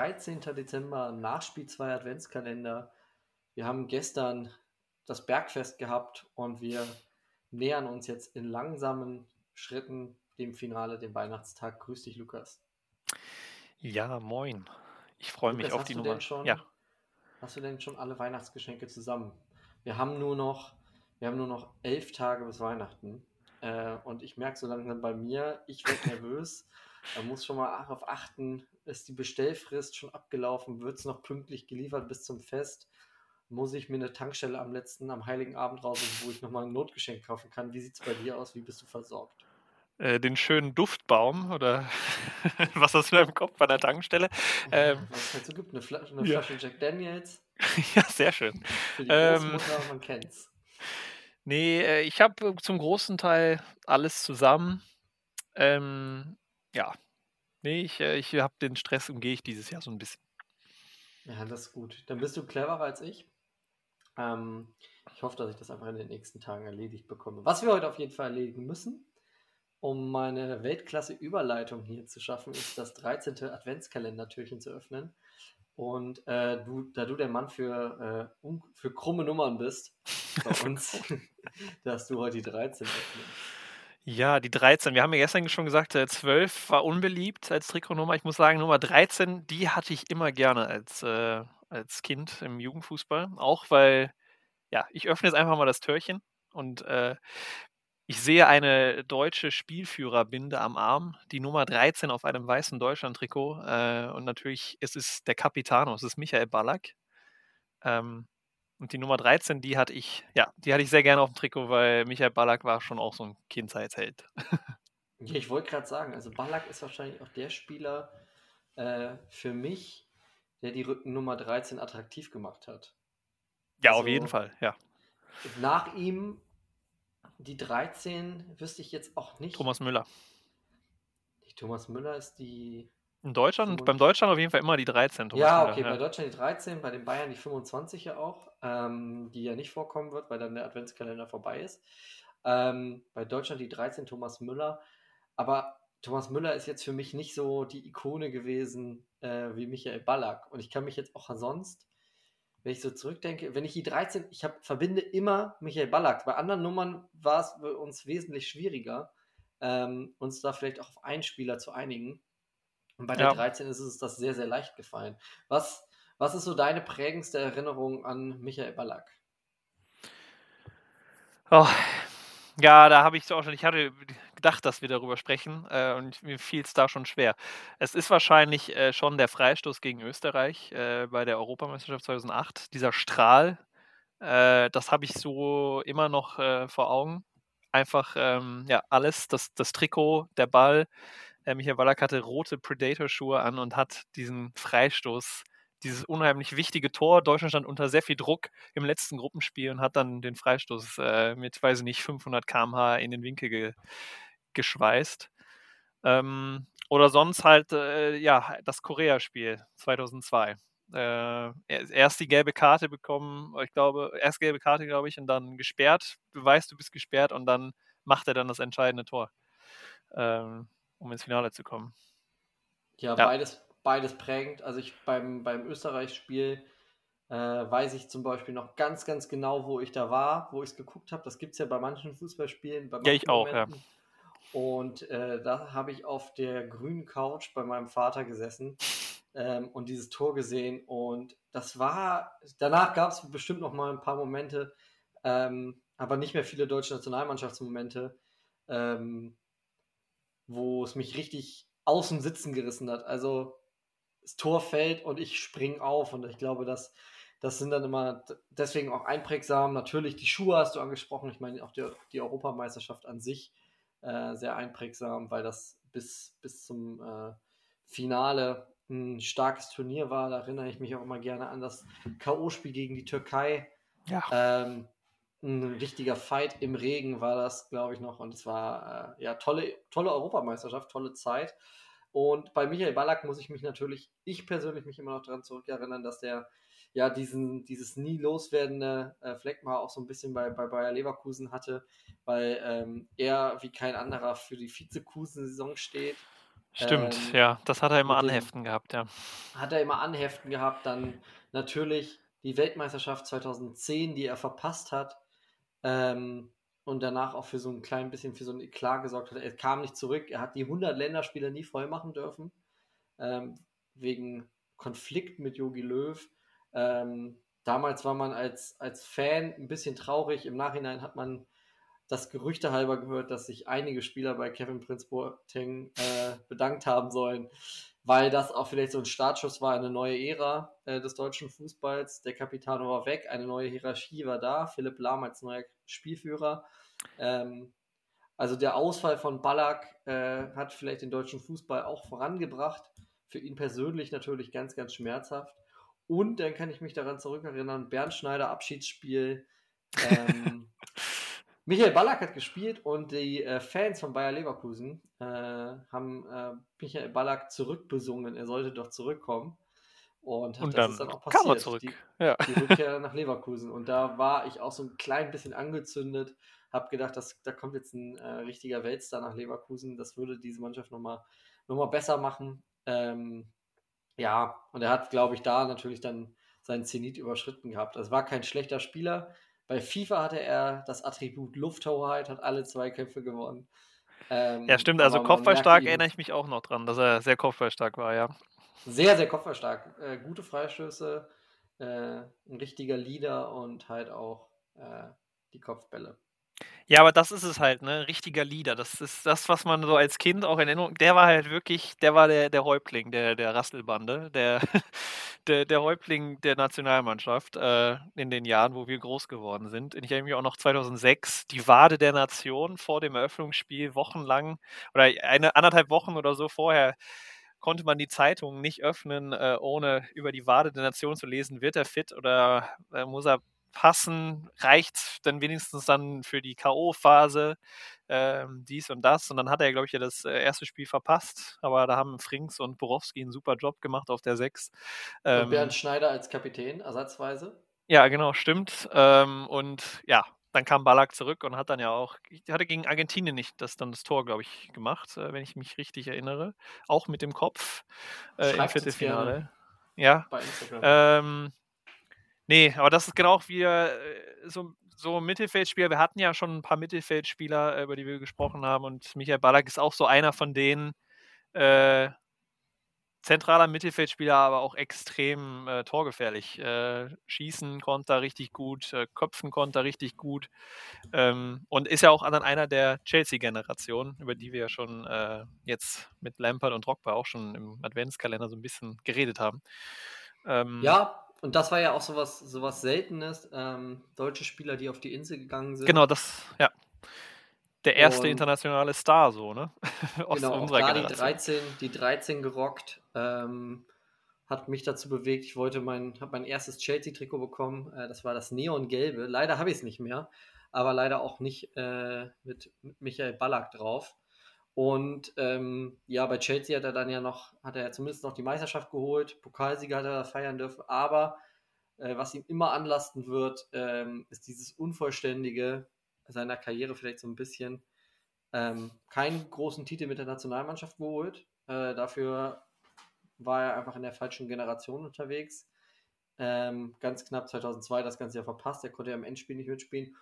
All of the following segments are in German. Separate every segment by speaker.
Speaker 1: 13. Dezember, Nachspiel 2 Adventskalender. Wir haben gestern das Bergfest gehabt und wir nähern uns jetzt in langsamen Schritten dem Finale, dem Weihnachtstag. Grüß dich, Lukas.
Speaker 2: Ja, moin. Ich freue mich auf die Nummer.
Speaker 1: Schon,
Speaker 2: ja.
Speaker 1: Hast du denn schon alle Weihnachtsgeschenke zusammen? Wir haben nur noch, wir haben nur noch elf Tage bis Weihnachten. Äh, und ich merke so langsam bei mir, ich werde nervös. Man muss schon mal darauf achten, ist die Bestellfrist schon abgelaufen, wird es noch pünktlich geliefert bis zum Fest? Muss ich mir eine Tankstelle am letzten, am Heiligen Abend raus, wo ich nochmal ein Notgeschenk kaufen kann? Wie sieht es bei dir aus? Wie bist du versorgt?
Speaker 2: Äh, den schönen Duftbaum oder was hast du da im Kopf bei der Tankstelle?
Speaker 1: Ähm, was es halt so gibt, eine Flasche, eine Flasche Jack Daniels.
Speaker 2: ja, sehr schön.
Speaker 1: Für die Großmutter, ähm, man kennt's.
Speaker 2: Nee, äh, ich habe zum großen Teil alles zusammen. Ähm, ja, nee, ich, äh, ich habe den Stress umgehe ich dieses Jahr so ein bisschen.
Speaker 1: Ja, das ist gut. Dann bist du cleverer als ich. Ähm, ich hoffe, dass ich das einfach in den nächsten Tagen erledigt bekomme. Was wir heute auf jeden Fall erledigen müssen, um meine Weltklasse-Überleitung hier zu schaffen, ist das 13. Adventskalender-Türchen zu öffnen. Und äh, du, da du der Mann für, äh, für krumme Nummern bist, bei uns, darfst du heute die 13 öffnen.
Speaker 2: Ja, die 13. Wir haben ja gestern schon gesagt, 12 äh, war unbeliebt als Trikotnummer. Ich muss sagen, Nummer 13, die hatte ich immer gerne als, äh, als Kind im Jugendfußball. Auch weil, ja, ich öffne jetzt einfach mal das Türchen und äh, ich sehe eine deutsche Spielführerbinde am Arm, die Nummer 13 auf einem weißen Deutschland-Trikot. Äh, und natürlich ist es der Capitano, es ist Michael Ballack. Ähm, und die Nummer 13, die hatte ich, ja, die hatte ich sehr gerne auf dem Trikot, weil Michael Ballack war schon auch so ein Kindheitsheld.
Speaker 1: ja, ich wollte gerade sagen, also Ballack ist wahrscheinlich auch der Spieler äh, für mich, der die Nummer 13 attraktiv gemacht hat.
Speaker 2: Ja, also, auf jeden Fall, ja.
Speaker 1: Nach ihm die 13 wüsste ich jetzt auch nicht.
Speaker 2: Thomas Müller.
Speaker 1: Die Thomas Müller ist die.
Speaker 2: In Deutschland, 25. beim Deutschland auf jeden Fall immer die 13.
Speaker 1: Thomas ja, okay, bei Deutschland die 13, bei den Bayern die 25 ja auch, ähm, die ja nicht vorkommen wird, weil dann der Adventskalender vorbei ist. Ähm, bei Deutschland die 13 Thomas Müller. Aber Thomas Müller ist jetzt für mich nicht so die Ikone gewesen äh, wie Michael Ballack. Und ich kann mich jetzt auch sonst wenn ich so zurückdenke, wenn ich die 13, ich hab, verbinde immer Michael Ballack. Bei anderen Nummern war es für uns wesentlich schwieriger, ähm, uns da vielleicht auch auf einen Spieler zu einigen. Und bei der ja. 13 ist es das sehr, sehr leicht gefallen. Was, was ist so deine prägendste Erinnerung an Michael Ballack?
Speaker 2: Oh, ja, da habe ich so auch schon, ich hatte gedacht, dass wir darüber sprechen äh, und mir fiel es da schon schwer. Es ist wahrscheinlich äh, schon der Freistoß gegen Österreich äh, bei der Europameisterschaft 2008. Dieser Strahl, äh, das habe ich so immer noch äh, vor Augen. Einfach, ähm, ja, alles, das, das Trikot, der Ball. Äh, Michael Ballack hatte rote Predator-Schuhe an und hat diesen Freistoß dieses unheimlich wichtige Tor. Deutschland stand unter sehr viel Druck im letzten Gruppenspiel und hat dann den Freistoß äh, mit, weiß ich nicht, 500 km/h in den Winkel ge geschweißt. Ähm, oder sonst halt, äh, ja, das Korea-Spiel 2002. Äh, erst die gelbe Karte bekommen, ich glaube, erst gelbe Karte, glaube ich, und dann gesperrt. Du weißt, du bist gesperrt und dann macht er dann das entscheidende Tor, ähm, um ins Finale zu kommen.
Speaker 1: Ja, ja, beides beides prägend. Also ich beim, beim Österreich-Spiel äh, weiß ich zum Beispiel noch ganz, ganz genau, wo ich da war, wo ich es geguckt habe. Das gibt es ja bei manchen Fußballspielen. Bei manchen
Speaker 2: ja, ich auch, Momenten. ja.
Speaker 1: Und äh, da habe ich auf der grünen Couch bei meinem Vater gesessen ähm, und dieses Tor gesehen. Und das war, danach gab es bestimmt noch mal ein paar Momente, ähm, aber nicht mehr viele deutsche Nationalmannschaftsmomente, ähm, wo es mich richtig aus dem Sitzen gerissen hat. Also das Tor fällt und ich springe auf. Und ich glaube, dass das sind dann immer deswegen auch einprägsam. Natürlich, die Schuhe hast du angesprochen. Ich meine, auch die, die Europameisterschaft an sich äh, sehr einprägsam, weil das bis, bis zum äh, Finale ein starkes Turnier war. Da erinnere ich mich auch immer gerne an das K.O.-Spiel gegen die Türkei. Ja. Ähm, ein richtiger Fight im Regen war das, glaube ich, noch. Und es war äh, ja tolle, tolle Europameisterschaft, tolle Zeit. Und bei Michael Ballack muss ich mich natürlich, ich persönlich mich immer noch daran zurückerinnern, dass der ja diesen, dieses nie loswerdende äh, Fleckma auch so ein bisschen bei, bei Bayer Leverkusen hatte, weil ähm, er wie kein anderer für die Vizekusen-Saison steht.
Speaker 2: Stimmt, ähm, ja, das hat er immer anheften gehabt, ja.
Speaker 1: Hat er immer anheften gehabt, dann natürlich die Weltmeisterschaft 2010, die er verpasst hat ähm, und danach auch für so ein klein bisschen für so ein Eklat gesorgt hat. Er kam nicht zurück, er hat die 100 Länderspiele nie voll machen dürfen, ähm, wegen Konflikt mit Jogi Löw. Ähm, damals war man als, als Fan ein bisschen traurig, im Nachhinein hat man das Gerüchte halber gehört, dass sich einige Spieler bei Kevin Prince Boateng äh, bedankt haben sollen, weil das auch vielleicht so ein Startschuss war, eine neue Ära äh, des deutschen Fußballs. Der Kapitän war weg, eine neue Hierarchie war da, Philipp Lahm als neuer Spielführer. Ähm, also der Ausfall von Ballack äh, hat vielleicht den deutschen Fußball auch vorangebracht. Für ihn persönlich natürlich ganz, ganz schmerzhaft. Und dann kann ich mich daran zurückerinnern, Bernd Schneider Abschiedsspiel. Ähm, Michael Ballack hat gespielt und die äh, Fans von Bayer Leverkusen äh, haben äh, Michael Ballack zurückbesungen. Er sollte doch zurückkommen. Und,
Speaker 2: und das dann ist dann auch passiert. Kam er zurück.
Speaker 1: Die, ja. die Rückkehr nach Leverkusen. Und da war ich auch so ein klein bisschen angezündet. Habe gedacht, dass, da kommt jetzt ein äh, richtiger Weltstar nach Leverkusen. Das würde diese Mannschaft nochmal noch mal besser machen. Ähm, ja, und er hat, glaube ich, da natürlich dann seinen Zenit überschritten gehabt. Es war kein schlechter Spieler, bei FIFA hatte er das Attribut Lufthoheit, hat alle Zweikämpfe gewonnen.
Speaker 2: Ähm, ja, stimmt. Also kopfballstark erinnere ich mich auch noch dran, dass er sehr kopfballstark war, ja.
Speaker 1: Sehr, sehr kopfballstark. Äh, gute Freistöße, äh, ein richtiger Leader und halt auch äh, die Kopfbälle.
Speaker 2: Ja, aber das ist es halt, ne? Richtiger Leader. Das ist das, was man so als Kind auch in Erinnerung. Der war halt wirklich, der war der, der Häuptling der, der Rasselbande, der, der, der Häuptling der Nationalmannschaft äh, in den Jahren, wo wir groß geworden sind. Ich erinnere mich auch noch 2006, die Wade der Nation vor dem Eröffnungsspiel wochenlang oder eine anderthalb Wochen oder so vorher konnte man die Zeitung nicht öffnen, äh, ohne über die Wade der Nation zu lesen. Wird er fit oder äh, muss er passen, reicht dann wenigstens dann für die K.O.-Phase, ähm, dies und das. Und dann hat er, glaube ich, ja das äh, erste Spiel verpasst. Aber da haben Frings und Borowski einen super Job gemacht auf der 6.
Speaker 1: Ähm, und Bernd Schneider als Kapitän, ersatzweise.
Speaker 2: Ja, genau, stimmt. Ähm, und ja, dann kam Ballack zurück und hat dann ja auch, hatte gegen Argentinien nicht das dann das Tor, glaube ich, gemacht, äh, wenn ich mich richtig erinnere. Auch mit dem Kopf äh, im Viertelfinale. Ja. Bei Instagram. Ähm, Nee, aber das ist genau wie äh, so, so Mittelfeldspieler. Wir hatten ja schon ein paar Mittelfeldspieler, äh, über die wir gesprochen haben. Und Michael Ballack ist auch so einer von denen. Äh, zentraler Mittelfeldspieler, aber auch extrem äh, torgefährlich. Äh, schießen konnte er richtig gut, äh, köpfen konnte er richtig gut. Ähm, und ist ja auch dann einer der Chelsea-Generation, über die wir ja schon jetzt mit Lampard und Drogba auch schon im Adventskalender so ein bisschen geredet haben.
Speaker 1: Ähm, ja, und das war ja auch sowas, sowas Seltenes. Ähm, deutsche Spieler, die auf die Insel gegangen sind.
Speaker 2: Genau, das, ja. Der erste und, internationale Star, so, ne?
Speaker 1: Aus genau, unserer da Generation. Die 13, die 13 gerockt. Ähm, hat mich dazu bewegt. Ich wollte mein, habe mein erstes Chelsea-Trikot bekommen. Äh, das war das Neongelbe. Leider habe ich es nicht mehr, aber leider auch nicht äh, mit, mit Michael Ballack drauf. Und ähm, ja, bei Chelsea hat er dann ja noch, hat er ja zumindest noch die Meisterschaft geholt, Pokalsieger hat er feiern dürfen, aber äh, was ihm immer anlasten wird, ähm, ist dieses Unvollständige seiner Karriere vielleicht so ein bisschen. Ähm, keinen großen Titel mit der Nationalmannschaft geholt. Äh, dafür war er einfach in der falschen Generation unterwegs. Ähm, ganz knapp 2002 das ganze Jahr verpasst. Er konnte ja im Endspiel nicht mitspielen.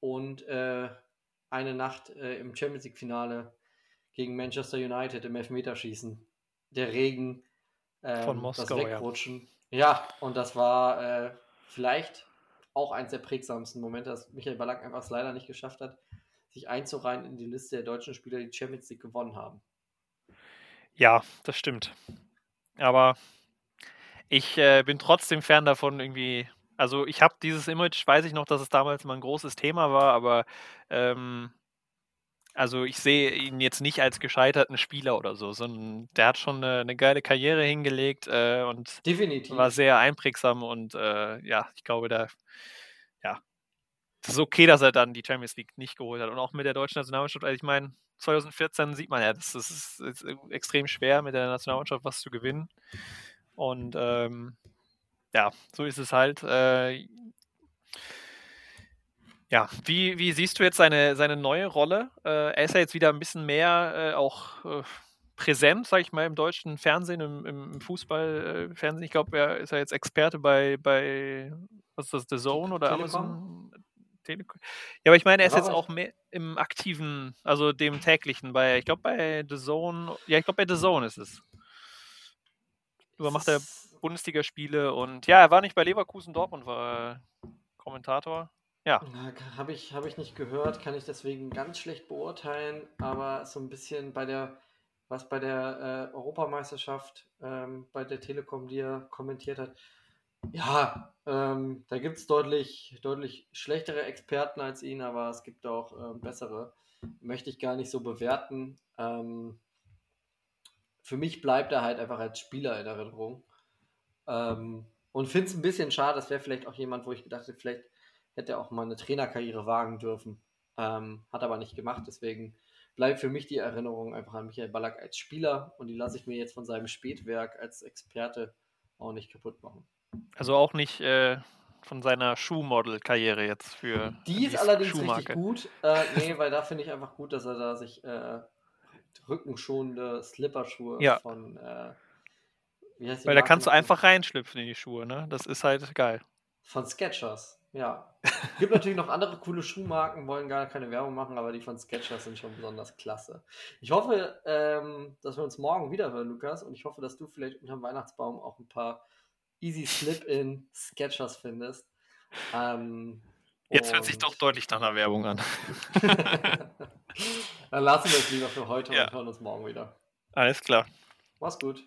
Speaker 1: Und äh, eine Nacht äh, im Champions League-Finale gegen Manchester United im Elfmeterschießen. Der Regen, ähm, Von Moskau, das Wegrutschen. Ja. ja, und das war äh, vielleicht auch eins der prägsamsten Momente, dass Michael Ballack einfach es leider nicht geschafft hat, sich einzureihen in die Liste der deutschen Spieler, die Champions League gewonnen haben.
Speaker 2: Ja, das stimmt. Aber ich äh, bin trotzdem fern davon, irgendwie. Also, ich habe dieses Image, weiß ich noch, dass es damals mal ein großes Thema war, aber ähm, also ich sehe ihn jetzt nicht als gescheiterten Spieler oder so, sondern der hat schon eine, eine geile Karriere hingelegt äh, und
Speaker 1: Definitiv.
Speaker 2: war sehr einprägsam und äh, ja, ich glaube, da ja, es ist okay, dass er dann die Champions League nicht geholt hat und auch mit der deutschen Nationalmannschaft. Also ich meine, 2014 sieht man ja, das ist, ist, ist extrem schwer mit der Nationalmannschaft was zu gewinnen und ähm, ja, so ist es halt. Äh, ja, wie, wie siehst du jetzt seine, seine neue Rolle? Äh, er ist ja jetzt wieder ein bisschen mehr äh, auch äh, präsent, sag ich mal, im deutschen Fernsehen, im, im Fußballfernsehen. Ich glaube, er ist ja jetzt Experte bei, bei was ist das, The Zone oder
Speaker 1: Telekom?
Speaker 2: Amazon? Telekom. Ja, aber ich meine, er ist jetzt auch mehr im aktiven, also dem täglichen, bei, ich glaube, bei The Zone, ja, ich glaube, bei The Zone ist es. Übermacht er
Speaker 1: Es-
Speaker 2: Bundesligaspiele und ja, er war nicht bei Leverkusen Dortmund, war Kommentator. Ja,
Speaker 1: Habe ich, hab ich nicht gehört, kann ich deswegen ganz schlecht beurteilen, aber so ein bisschen bei der, was bei der äh, Europameisterschaft ähm, bei der Telekom, die er kommentiert hat, ja, ähm, da gibt es deutlich, deutlich schlechtere Experten als ihn, aber es gibt auch ähm, bessere. Möchte ich gar nicht so bewerten. Ähm, für mich bleibt er halt einfach als Spieler in Erinnerung. Ähm, und finde es ein bisschen schade, das wäre vielleicht auch jemand, wo ich gedacht hätte, vielleicht hätte er auch mal eine Trainerkarriere wagen dürfen. Ähm, hat aber nicht gemacht, deswegen bleibt für mich die Erinnerung einfach an Michael Ballack als Spieler und die lasse ich mir jetzt von seinem Spätwerk als Experte auch nicht kaputt machen.
Speaker 2: also auch nicht äh, von seiner Schuhmodel-Karriere jetzt für
Speaker 1: Die ist
Speaker 2: die
Speaker 1: allerdings
Speaker 2: Schuhmarke.
Speaker 1: richtig gut. Äh, nee, weil da finde ich einfach gut, dass er da sich äh, rückenschonende Slipperschuhe
Speaker 2: Ja.
Speaker 1: von äh,
Speaker 2: Weil da kannst du einfach reinschlüpfen in die Schuhe, ne? Das ist halt geil.
Speaker 1: Von Skechers, ja. Gibt natürlich noch andere coole Schuhmarken, wollen gar keine Werbung machen, aber die von Skechers sind schon besonders klasse. Ich hoffe, ähm, dass wir uns morgen wieder hören, Lukas, und ich hoffe, dass du vielleicht unterm Weihnachtsbaum auch ein paar Easy Slip-in Skechers findest. Ähm,
Speaker 2: Jetzt hört sich doch deutlich nach einer Werbung an.
Speaker 1: Dann lassen wir es lieber für heute
Speaker 2: Ja.
Speaker 1: und hören uns morgen wieder.
Speaker 2: Alles klar.
Speaker 1: Mach's gut.